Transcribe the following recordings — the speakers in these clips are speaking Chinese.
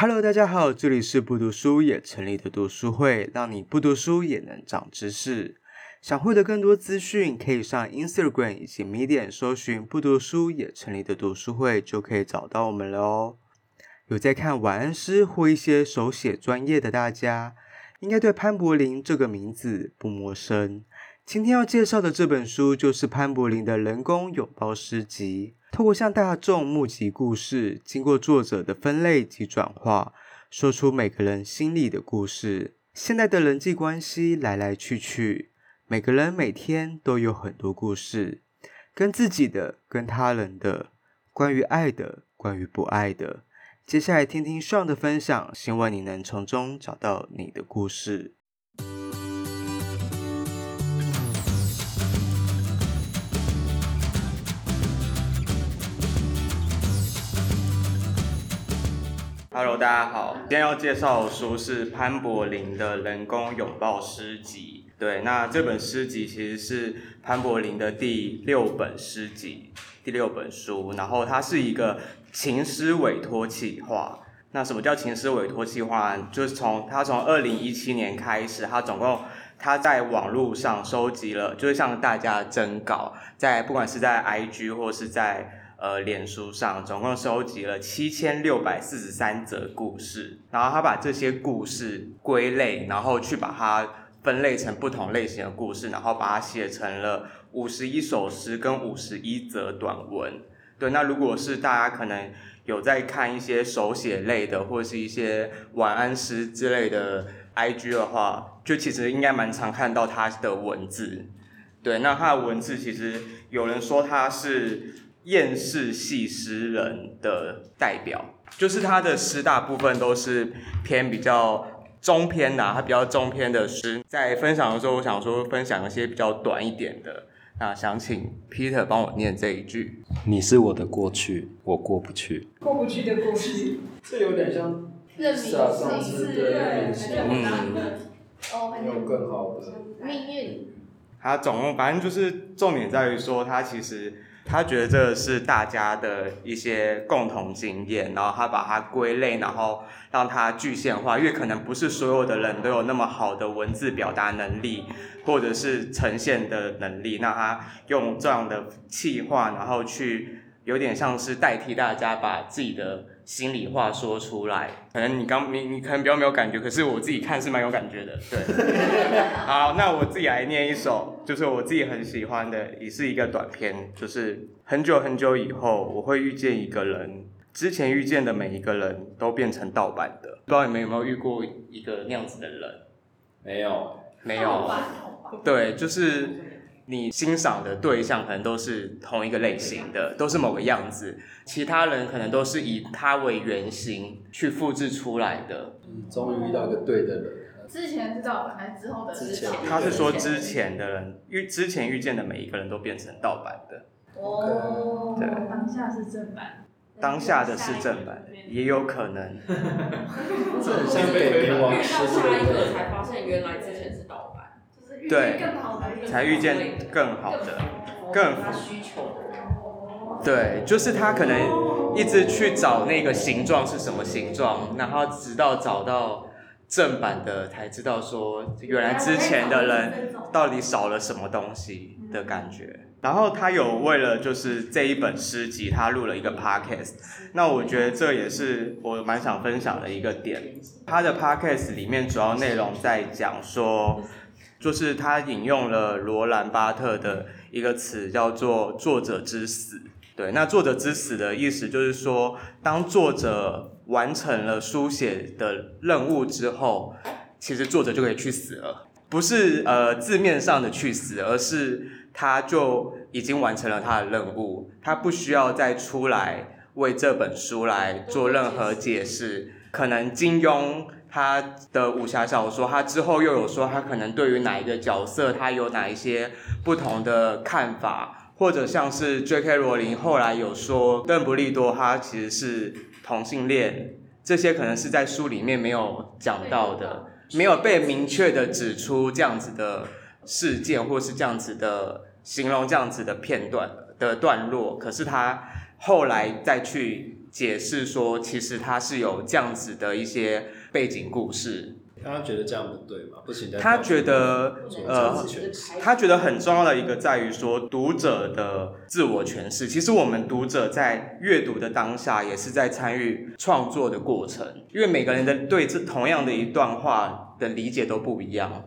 Hello，大家好，这里是不读书也成立的读书会，让你不读书也能长知识。想获得更多资讯，可以上 Instagram 以及 Medium 搜寻“不读书也成立的读书会”，就可以找到我们了哦。有在看晚安诗或一些手写专业的大家，应该对潘柏林这个名字不陌生。今天要介绍的这本书就是潘柏林的《人工拥抱诗集》，透过向大众募集故事，经过作者的分类及转化，说出每个人心里的故事。现代的人际关系来来去去，每个人每天都有很多故事，跟自己的、跟他人的，关于爱的、关于不爱的。接下来听听尚的分享，希望你能从中找到你的故事。Hello，大家好。今天要介绍的书是潘柏林的《人工拥抱诗集》。对，那这本诗集其实是潘柏林的第六本诗集，第六本书。然后它是一个情诗委托企划。那什么叫情诗委托企划？就是从他从二零一七年开始，他总共他在网络上收集了，就是向大家征稿，在不管是在 IG 或是在。呃，脸书上总共收集了七千六百四十三则故事，然后他把这些故事归类，然后去把它分类成不同类型的故事，然后把它写成了五十一首诗跟五十一则短文。对，那如果是大家可能有在看一些手写类的，或是一些晚安诗之类的 IG 的话，就其实应该蛮常看到他的文字。对，那他的文字其实有人说他是。厌世系诗人的代表，就是他的诗大部分都是偏比较中篇呐、啊，他比较中篇的诗。在分享的时候，我想说分享一些比较短一点的。那想请 Peter 帮我念这一句：你是我的过去，我过不去。过不去的过去，这有点像上次的任性，嗯，哦，还有更好的命运。他总共反正就是重点在于说，他其实。他觉得这是大家的一些共同经验，然后他把它归类，然后让它具现化，因为可能不是所有的人都有那么好的文字表达能力，或者是呈现的能力，那他用这样的气话，然后去有点像是代替大家把自己的。心里话说出来，可能你刚你你可能比较没有感觉，可是我自己看是蛮有感觉的。对，好，那我自己来念一首，就是我自己很喜欢的，也是一个短片，就是很久很久以后，我会遇见一个人，之前遇见的每一个人都变成盗版的。不知道你们有没有遇过一个那样子的人？没有，没有，对，就是。你欣赏的对象可能都是同一个类型的，都是某个样子，其他人可能都是以他为原型去复制出来的。嗯，终于遇到一个对的人。之前是盗版还是之后的？之前。他是说之前的人遇之前遇见的每一个人都变成盗版的。哦。对。当下是正版。当下的是正版，也有可能。这很像被冤枉。遇到下一个才发现原来。对，才遇见更好的，更需求的。对，就是他可能一直去找那个形状是什么形状，然后直到找到正版的，才知道说原来之前的人到底少了什么东西的感觉。然后他有为了就是这一本诗集，他录了一个 podcast。那我觉得这也是我蛮想分享的一个点。他的 podcast 里面主要内容在讲说。就是他引用了罗兰巴特的一个词，叫做“作者之死”。对，那“作者之死”的意思就是说，当作者完成了书写的任务之后，其实作者就可以去死了。不是呃字面上的去死，而是他就已经完成了他的任务，他不需要再出来为这本书来做任何解释。可能金庸。他的武侠小说，他之后又有说他可能对于哪一个角色，他有哪一些不同的看法，或者像是 J.K. 罗琳后来有说邓布利多他其实是同性恋，这些可能是在书里面没有讲到的，没有被明确的指出这样子的事件，或是这样子的形容这样子的片段的段落，可是他后来再去。解释说，其实他是有这样子的一些背景故事。他觉得这样不对吗？不行。他觉得，呃，他觉得很重要的一个在于说，读者的自我诠释。其实我们读者在阅读的当下，也是在参与创作的过程，因为每个人的对这同样的一段话的理解都不一样。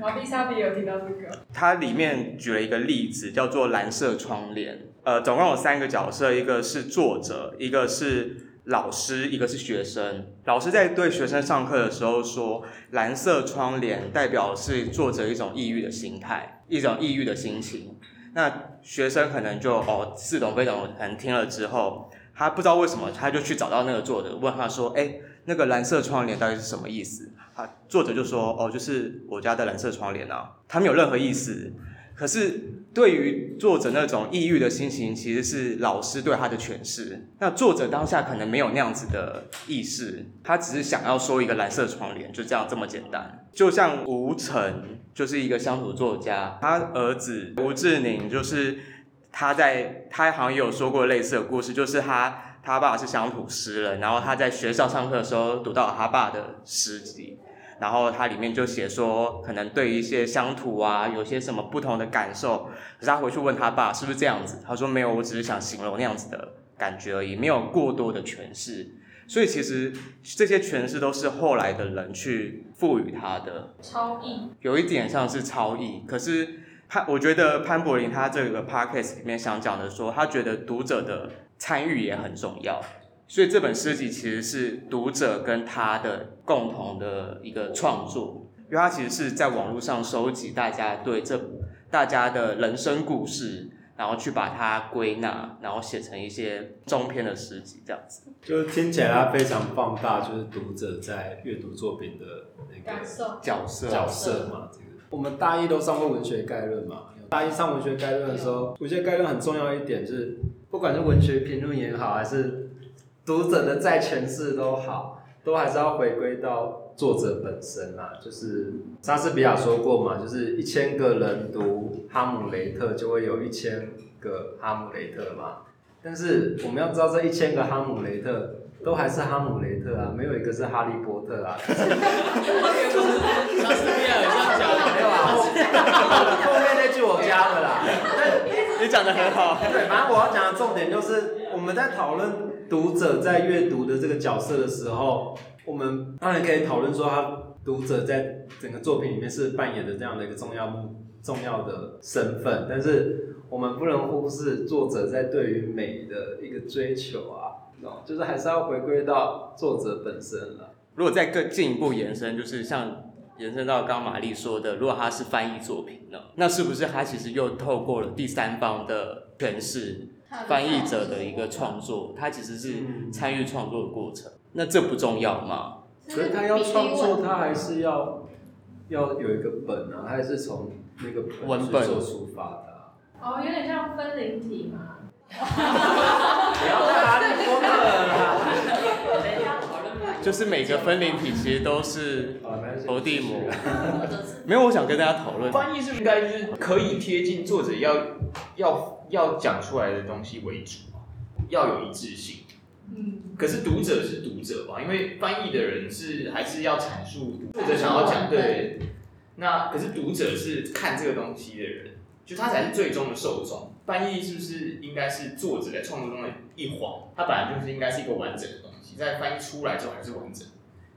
瓦比萨比有提到这个，他里面举了一个例子，叫做蓝色窗帘。呃，总共有三个角色，一个是作者，一个是。老师，一个是学生。老师在对学生上课的时候说：“蓝色窗帘代表是作者一种抑郁的心态，一种抑郁的心情。”那学生可能就哦似懂非懂，可能听了之后，他不知道为什么，他就去找到那个作者，问他说：“哎，那个蓝色窗帘到底是什么意思？”啊，作者就说：“哦，就是我家的蓝色窗帘啊。”他没有任何意思。可是，对于作者那种抑郁的心情，其实是老师对他的诠释。那作者当下可能没有那样子的意识，他只是想要说一个蓝色窗帘，就这样这么简单。就像吴承就是一个乡土作家，他儿子吴志宁就是他在他好像也有说过类似的故事，就是他他爸是乡土诗人，然后他在学校上课的时候读到了他爸的诗集。然后他里面就写说，可能对于一些乡土啊，有些什么不同的感受。可是他回去问他爸是不是这样子，他说没有，我只是想形容那样子的感觉而已，没有过多的诠释。所以其实这些诠释都是后来的人去赋予他的。超意。有一点像是超意，可是潘，我觉得潘柏林他这个 podcast 里面想讲的说，他觉得读者的参与也很重要。所以这本诗集其实是读者跟他的共同的一个创作，因为他其实是在网络上收集大家对这大家的人生故事，然后去把它归纳，然后写成一些中篇的诗集这样子。就听起来他非常放大，就是读者在阅读作品的那个角色角色嘛。这个我们大一都上过文学概论嘛，大一上文学概论的时候，文学概论很重要一点就是，不管是文学评论也好，还是读者的再诠释都好，都还是要回归到作者本身啊。就是莎士比亚说过嘛，就是一千个人读哈姆雷特，就会有一千个哈姆雷特嘛。但是我们要知道，这一千个哈姆雷特都还是哈姆雷特啊，没有一个是哈利波特啊。莎士比亚有这样讲没有啊？后面那句我加的啦。你讲的很好。对，反正我要讲的重点就是我们在讨论。读者在阅读的这个角色的时候，我们当然可以讨论说，他读者在整个作品里面是扮演的这样的一个重要目重要的身份，但是我们不能忽视作者在对于美的一个追求啊，就是还是要回归到作者本身了。如果再更进一步延伸，就是像延伸到刚刚玛丽说的，如果他是翻译作品呢，那是不是他其实又透过了第三方的诠释？翻译者的一个创作，他其实是参与创作的过程，那这不重要吗？可是他要创作，他还是要要有一个本啊，他还是从那个文本做出发的、啊。哦，有点像分灵体嘛。不要再哈利波特了。就是每个分灵体其实都是伏地魔。没有，我想跟大家讨论。翻译是不是应该就是可以贴近作者要要。要讲出来的东西为主，要有一致性。嗯，可是读者是读者吧？因为翻译的人是还是要阐述作者想要讲。对，那可是读者是看这个东西的人，就他才是最终的受众。翻译是不是应该是作者在创作中的一环？它本来就是应该是一个完整的东西，在翻译出来之后还是完整。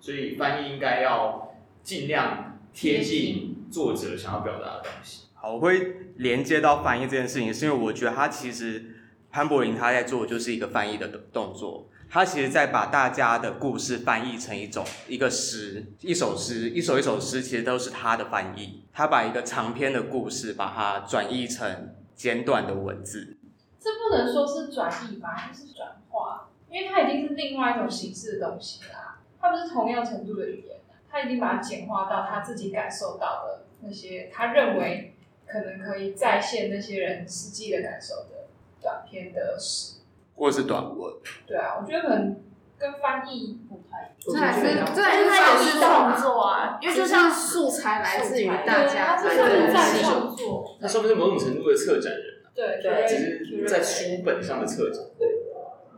所以翻译应该要尽量贴近作者想要表达的东西。好，我会连接到翻译这件事情，是因为我觉得他其实潘柏霖他在做就是一个翻译的动作，他其实在把大家的故事翻译成一种一个诗，一首诗，一首一首诗，其实都是他的翻译。他把一个长篇的故事，把它转译成简短的文字。这不能说是转译吧，还是转化，因为它已经是另外一种形式的东西啦，它不是同样程度的语言，他已经把它简化到他自己感受到的那些，他认为。可能可以再现那些人实际的感受的短篇的诗，或者是短文。对啊，我觉得可能跟翻译不太。这还是这还是他也是创作啊，因为就像素材来自于大家，他是在创作。他说不定某种程度的策展人。对对。只是在书本上的策展。对。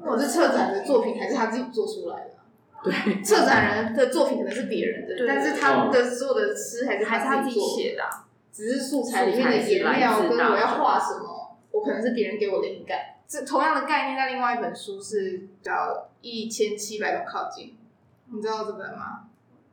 我是策展的作品还是他自己做出来的？对，策展人的作品可能是别人的，但是他的所有的诗还是他自己写的，只是素材里面的颜料跟我要画什么，我可能是别人给我灵感。这同样的概念在另外一本书是叫《一千七百种靠近》，你知道这本吗？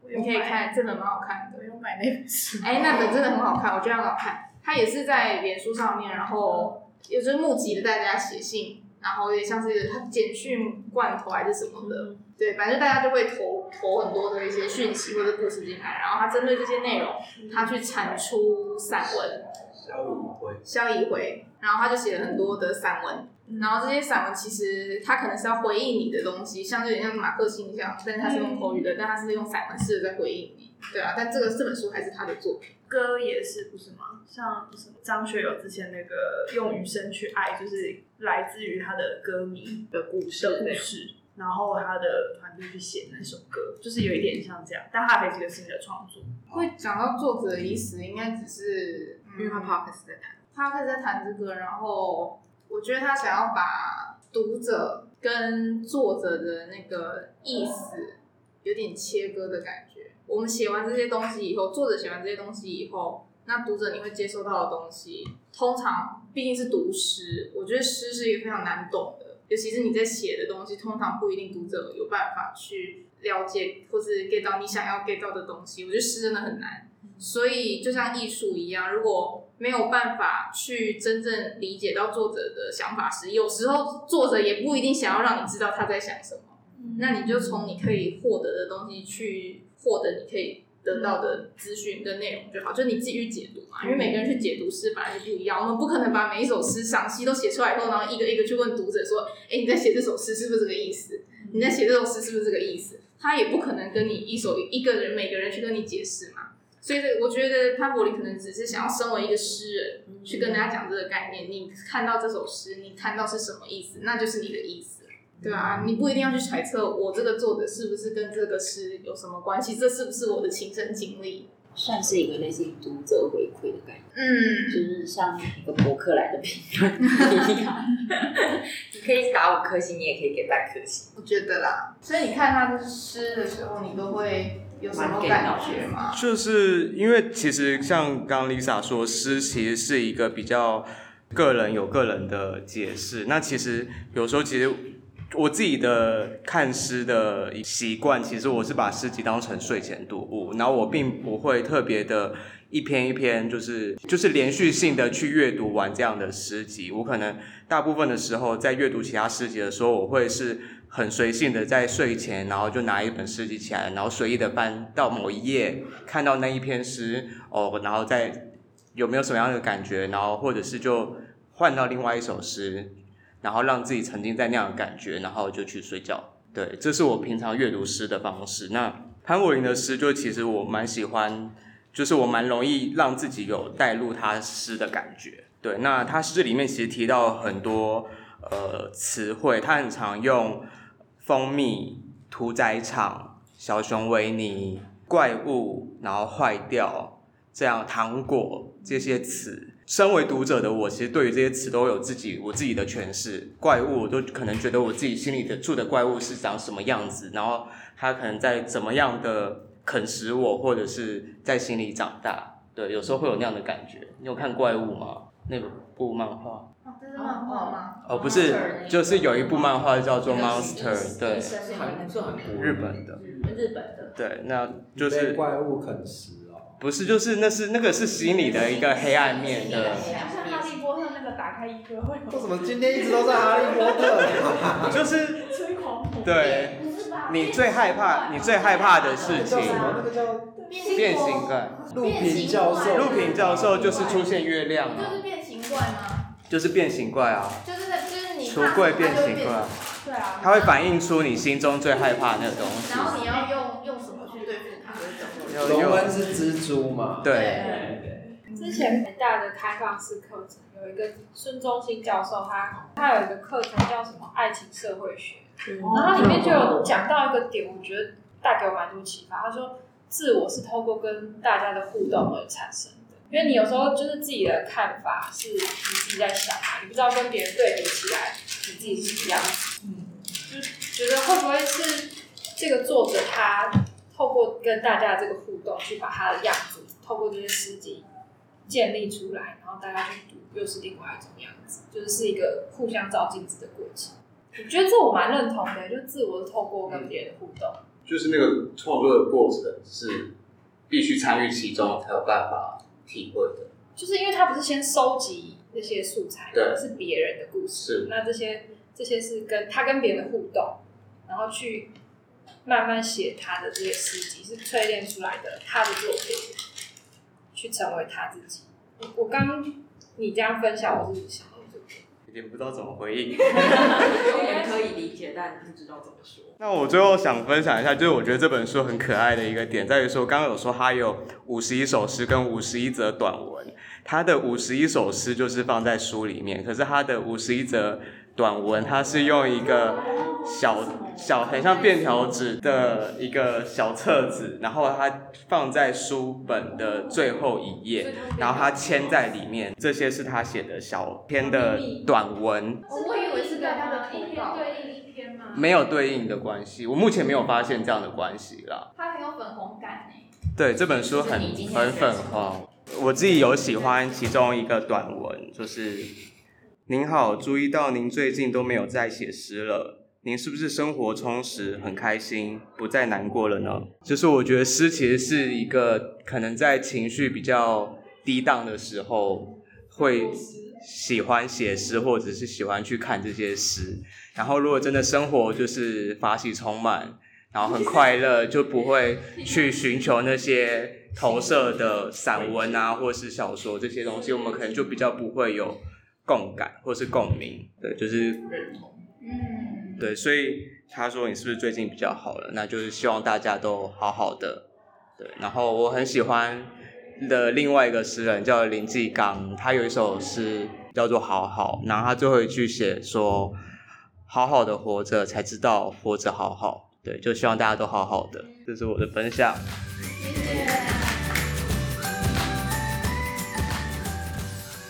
你可以看，这本蛮好看的。我有买那本书。哎，那本真的很好看，我觉得很好看。它也是在脸书上面，然后也就是募集的大家写信，然后也像是他简讯罐头还是什么的，嗯、对，反正大家就会投投很多的一些讯息或者故事进来，然后他针对这些内容，他去产出散文。萧以辉。萧以辉，然后他就写了很多的散文。然后这些散文其实他可能是要回应你的东西，像有点像马克信箱，但是他是用口语的，嗯、但他是用散文式的在回应你，对啊。但这个这本书还是他的作品，歌也是不是吗？像什么张学友之前那个用余生去爱，就是来自于他的歌迷的故事的故事，然后他的团队去写那首歌，就是有一点像这样，但他还是一个新的创作。会讲到作者的意思，应该只是因为他 Podcast 在谈，他开始在谈这个，然后。我觉得他想要把读者跟作者的那个意思有点切割的感觉。我们写完这些东西以后，作者写完这些东西以后，那读者你会接收到的东西，通常毕竟是读诗，我觉得诗是一个非常难懂的，尤其是你在写的东西，通常不一定读者有办法去了解或是 get 到你想要 get 到的东西。我觉得诗真的很难，所以就像艺术一样，如果没有办法去真正理解到作者的想法时，有时候作者也不一定想要让你知道他在想什么。嗯、那你就从你可以获得的东西去获得你可以得到的资讯跟内容就好，就你自己去解读嘛。因为每个人去解读诗本来就不一样，我们不可能把每一首诗赏析都写出来以后，然后一个一个去问读者说：“哎，你在写这首诗是不是这个意思？你在写这首诗是不是这个意思？”他也不可能跟你一首一个人每个人去跟你解释嘛。所以，我觉得潘柏林可能只是想要身为一个诗人，去跟大家讲这个概念。你看到这首诗，你看到是什么意思，那就是你的意思，对啊，你不一定要去揣测我这个作者是不是跟这个诗有什么关系，这是不是我的亲身经历，算是一个类似于读者回馈的概念。嗯，就是像一个博客来的评论一样，你可以打五颗星，你也可以给半颗星。我觉得啦，所以你看他的诗的时候，你都会。有什么感觉吗？就是因为其实像刚刚 Lisa 说，诗其实是一个比较个人有个人的解释。那其实有时候其实我自己的看诗的习惯，其实我是把诗集当成睡前读物，然后我并不会特别的一篇一篇就是就是连续性的去阅读完这样的诗集。我可能大部分的时候在阅读其他诗集的时候，我会是。很随性的在睡前，然后就拿一本诗集起来，然后随意的翻到某一页，看到那一篇诗哦，然后再有没有什么样的感觉，然后或者是就换到另外一首诗，然后让自己沉浸在那样的感觉，然后就去睡觉。对，这是我平常阅读诗的方式。那潘柏林的诗，就其实我蛮喜欢，就是我蛮容易让自己有带入他诗的感觉。对，那他诗里面其实提到很多呃词汇，他很常用。蜂蜜、屠宰场、小熊维尼、怪物，然后坏掉，这样糖果这些词，身为读者的我，其实对于这些词都有自己我自己的诠释。怪物，我都可能觉得我自己心里的住的怪物是长什么样子，然后他可能在怎么样的啃食我，或者是在心里长大。对，有时候会有那样的感觉。你有看怪物吗？那部漫画？这是漫画吗？哦，不是，就是有一部漫画叫做《Monster》，对，是韩国日本的，日本的，对，那就是怪物啃食哦。不是，就是那是那个是心理的一个黑暗面的。像哈利波特那个打开衣柜会。为什么今天一直都在哈利波特？就是对，你最害怕，你最害怕的事情。那个叫变形怪。陆平教授。陆平教授就是出现月亮。就是变形怪吗？就是变形怪啊！就是就是你橱柜变形怪，对啊，它会反映出你心中最害怕的那个东西。然后你要用？龙纹是蜘蛛嘛？对。对对。之前北大的开放式课程有一个孙中兴教授，他他有一个课程叫什么爱情社会学，然后它里面就有讲到一个点，我觉得带给我蛮多启发。他说，自我是透过跟大家的互动而产生。因为你有时候就是自己的看法是你自己在想嘛，你不知道跟别人对比起来，你自己是什么样子。嗯，就觉得会不会是这个作者他透过跟大家的这个互动，去把他的样子透过这些诗集建立出来，然后大家去读，又是另外一种样子，就是是一个互相照镜子的过程。我觉得这我蛮认同的，就自我透过跟别人互动，就是那个创作的过程是必须参与其中才有办法体会的。就是因为他不是先收集那些素材，对，是别人的故事，那这些这些是跟他跟别人的互动，然后去慢慢写他的这些诗集，是淬炼出来的他的作品，去成为他自己。我我刚你这样分享，我自己想。也不知道怎么回应，有点可以理解，但不知道怎么说。那我最后想分享一下，就是我觉得这本书很可爱的一个点，在于说，刚刚有说它有五十一首诗跟五十一则短文，它的五十一首诗就是放在书里面，可是它的五十一则短文，它是用一个小小很像便条纸的一个小册子，然后它放在书本的最后一页，然后它签在里面。这些是他写的小篇的短文。我以为是跟他的一篇对应一篇吗？没有对应的关系，我目前没有发现这样的关系啦。它很有粉红感诶。对，这本书很很粉红。我自己有喜欢其中一个短文，就是。您好，注意到您最近都没有在写诗了，您是不是生活充实，很开心，不再难过了呢？就是我觉得诗其实是一个可能在情绪比较低档的时候会喜欢写诗，或者是喜欢去看这些诗。然后如果真的生活就是法喜充满，然后很快乐，就不会去寻求那些投射的散文啊，或是小说这些东西，我们可能就比较不会有。共感或是共鸣，对，就是，对，所以他说你是不是最近比较好了？那就是希望大家都好好的，对。然后我很喜欢的另外一个诗人叫林继刚，他有一首诗叫做《好好》，然后他最后一句写说：“好好的活着，才知道活着好好。”对，就希望大家都好好的，这是我的分享。谢谢。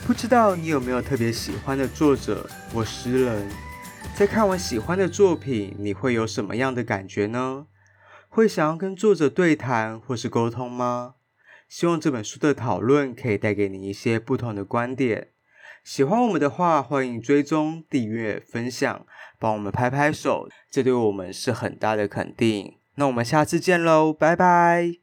不知道你有没有特别喜欢的作者或诗人？在看完喜欢的作品，你会有什么样的感觉呢？会想要跟作者对谈或是沟通吗？希望这本书的讨论可以带给你一些不同的观点。喜欢我们的话，欢迎追踪、订阅、分享，帮我们拍拍手，这对我们是很大的肯定。那我们下次见喽，拜拜。